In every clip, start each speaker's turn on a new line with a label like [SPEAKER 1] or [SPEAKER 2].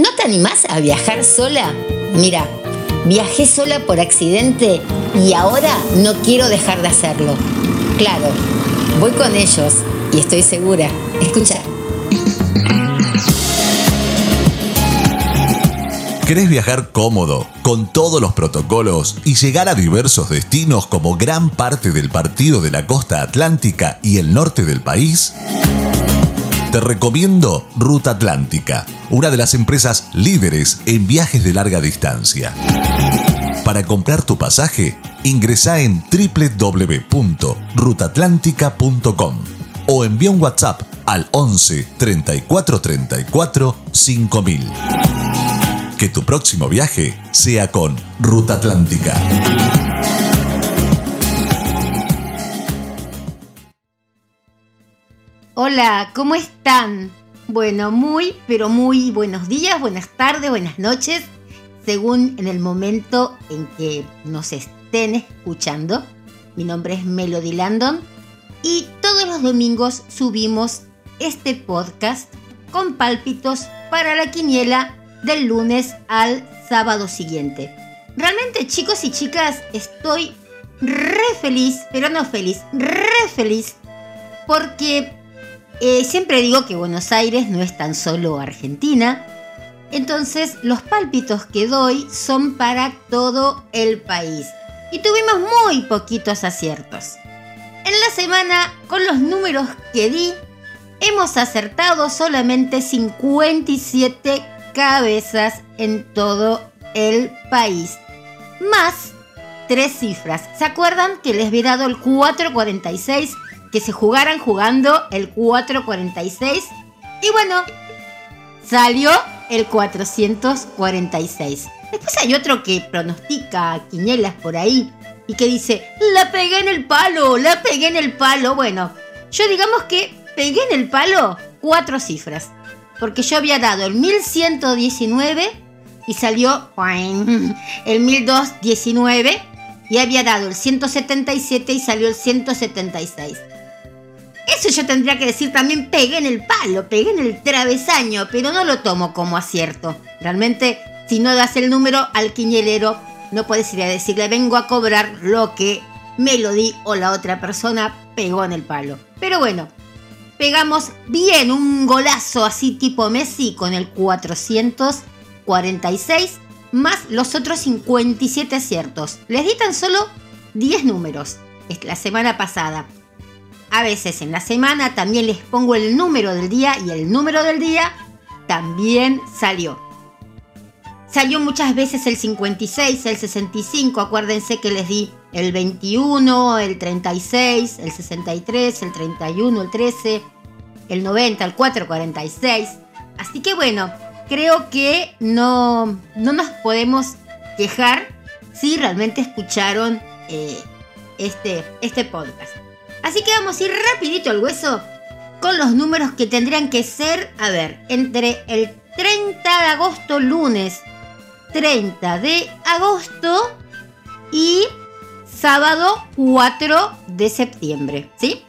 [SPEAKER 1] ¿No te animás a viajar sola? Mira, viajé sola por accidente y ahora no quiero dejar de hacerlo. Claro, voy con ellos y estoy segura. Escucha.
[SPEAKER 2] ¿Querés viajar cómodo, con todos los protocolos y llegar a diversos destinos como gran parte del partido de la costa atlántica y el norte del país? Te recomiendo Ruta Atlántica, una de las empresas líderes en viajes de larga distancia. Para comprar tu pasaje, ingresa en www.rutatlántica.com o envía un WhatsApp al 11 34 34 5000. Que tu próximo viaje sea con Ruta Atlántica.
[SPEAKER 1] Hola, ¿cómo están? Bueno, muy, pero muy buenos días, buenas tardes, buenas noches, según en el momento en que nos estén escuchando. Mi nombre es Melody Landon y todos los domingos subimos este podcast con pálpitos para la quiniela del lunes al sábado siguiente. Realmente chicos y chicas, estoy re feliz, pero no feliz, re feliz, porque eh, siempre digo que Buenos Aires no es tan solo Argentina, entonces los pálpitos que doy son para todo el país. Y tuvimos muy poquitos aciertos. En la semana, con los números que di, hemos acertado solamente 57 cabezas en todo el país. Más tres cifras. ¿Se acuerdan que les había dado el 446? Que se jugaran jugando el 446. Y bueno, salió el 446. Después hay otro que pronostica quinielas por ahí y que dice, la pegué en el palo, la pegué en el palo. Bueno, yo digamos que pegué en el palo cuatro cifras porque yo había dado el 1119 y salió el 1219 y había dado el 177 y salió el 176. Eso yo tendría que decir también pegué en el palo, pegué en el travesaño, pero no lo tomo como acierto. Realmente, si no das el número al quiñelero, no puedes ir a decirle vengo a cobrar lo que Melody o la otra persona pegó en el palo. Pero bueno, pegamos bien un golazo así tipo Messi con el 446 más los otros 57 aciertos. Les di tan solo 10 números la semana pasada. A veces en la semana también les pongo el número del día y el número del día también salió. Salió muchas veces el 56, el 65, acuérdense que les di el 21, el 36, el 63, el 31, el 13, el 90, el 446. Así que bueno, creo que no, no nos podemos quejar si realmente escucharon eh, este, este podcast. Así que vamos a ir rapidito al hueso con los números que tendrían que ser, a ver, entre el 30 de agosto, lunes 30 de agosto y sábado 4 de septiembre, ¿sí?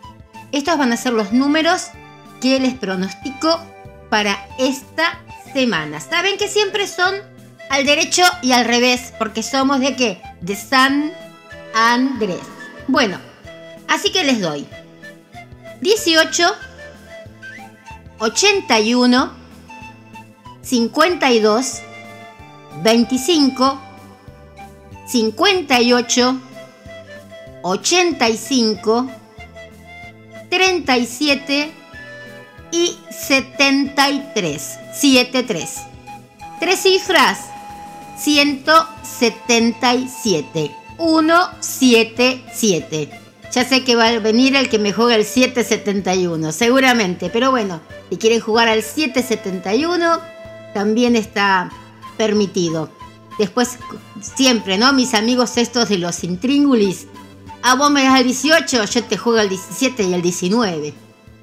[SPEAKER 1] Estos van a ser los números que les pronostico para esta semana. Saben que siempre son al derecho y al revés, porque somos de qué? De San Andrés. Bueno, así que les doy 18, 81, 52, 25, 58, 85, 37 y 73. 73. Tres cifras. 177. 177. Ya sé que va a venir el que me juega el 771, seguramente. Pero bueno, si quieren jugar al 771, también está permitido. Después, siempre, ¿no? Mis amigos estos de los intríngulis. A vos me das el 18, yo te juego el 17 y el 19.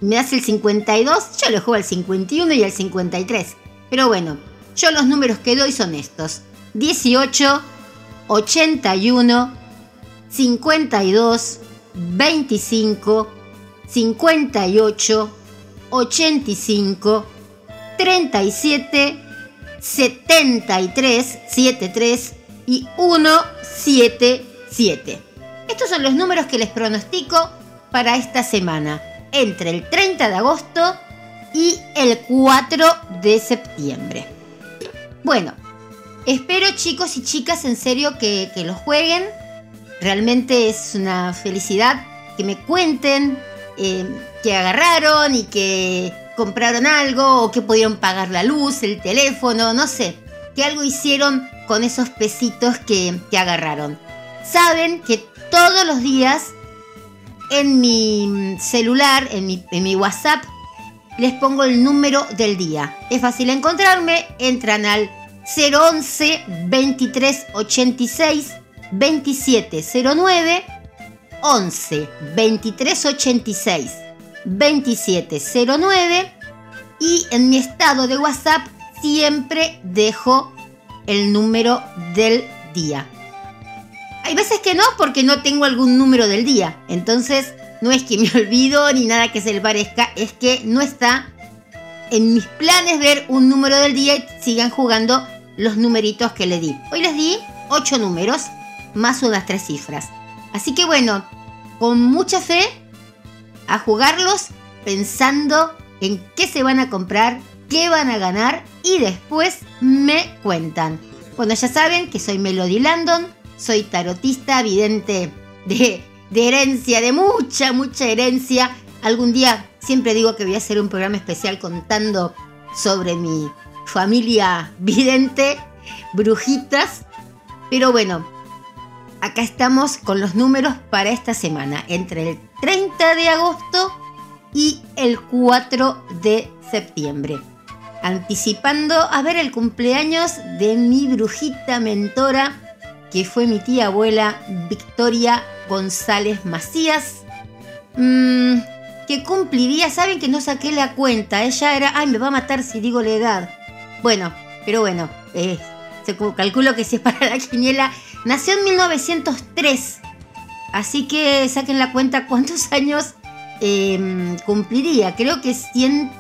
[SPEAKER 1] Me das el 52, yo le juego el 51 y el 53. Pero bueno, yo los números que doy son estos. 18, 81, 52, 25, 58, 85, 37 73 73 y 177. Estos son los números que les pronostico para esta semana, entre el 30 de agosto y el 4 de septiembre. Bueno, espero chicos y chicas en serio que, que lo jueguen. Realmente es una felicidad que me cuenten eh, que agarraron y que compraron algo o que pudieron pagar la luz, el teléfono, no sé, que algo hicieron con esos pesitos que, que agarraron. Saben que todos los días en mi celular, en mi, en mi WhatsApp, les pongo el número del día. Es fácil encontrarme, entran al 011 2386 2709 11 2386 2709 y en mi estado de WhatsApp siempre dejo el número del día. Hay veces que no porque no tengo algún número del día. Entonces no es que me olvido ni nada que se le parezca, es que no está en mis planes ver un número del día y sigan jugando los numeritos que le di. Hoy les di 8 números más unas tres cifras. Así que bueno, con mucha fe a jugarlos pensando en qué se van a comprar, qué van a ganar y después me cuentan. Bueno, ya saben que soy Melody Landon, soy tarotista, vidente de, de herencia, de mucha, mucha herencia. Algún día siempre digo que voy a hacer un programa especial contando sobre mi familia vidente, brujitas. Pero bueno, acá estamos con los números para esta semana, entre el 30 de agosto y el 4 de septiembre. Anticipando a ver el cumpleaños de mi brujita mentora, que fue mi tía abuela Victoria González Macías, mm, que cumpliría, saben que no saqué la cuenta, ella era, ay, me va a matar si digo la edad. Bueno, pero bueno, eh, se calculo que si es para la quiniela Nació en 1903, así que saquen la cuenta cuántos años em, cumpliría. Creo que 100,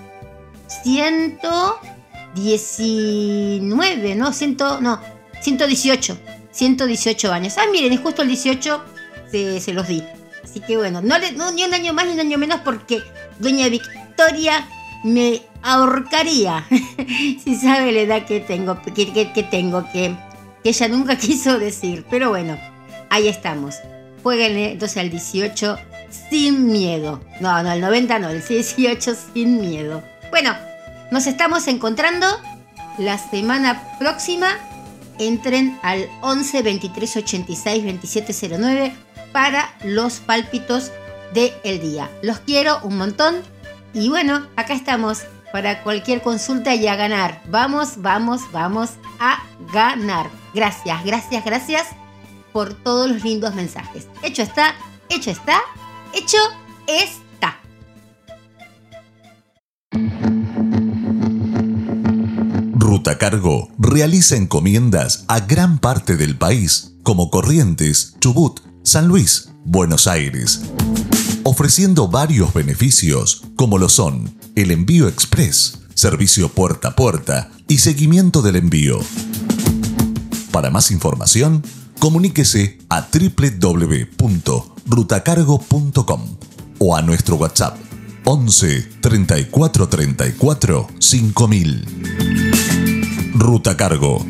[SPEAKER 1] 119, ¿no? 100, no, 118. 118 años. Ah, miren, es justo el 18 se, los di. Así que bueno, no, ni un año más ni un año menos porque Doña Victoria me ahorcaría si sabe la edad que tengo, que tengo, que que ella nunca quiso decir. Pero bueno, ahí estamos. Jueguenle entonces al 18 sin miedo. No, no, el 90 no, el 18 sin miedo. Bueno, nos estamos encontrando la semana próxima. Entren al 11 23 86 27 09 para los pálpitos del día. Los quiero un montón. Y bueno, acá estamos para cualquier consulta y a ganar. Vamos, vamos, vamos a ganar. Gracias, gracias, gracias por todos los lindos mensajes. Hecho está, hecho está, hecho está.
[SPEAKER 2] Ruta Cargo realiza encomiendas a gran parte del país, como Corrientes, Chubut, San Luis, Buenos Aires, ofreciendo varios beneficios como lo son el envío express, servicio puerta a puerta y seguimiento del envío. Para más información, comuníquese a www.rutacargo.com o a nuestro WhatsApp 11 34 34 5000. Ruta Cargo